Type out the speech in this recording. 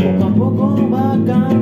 poco a poco.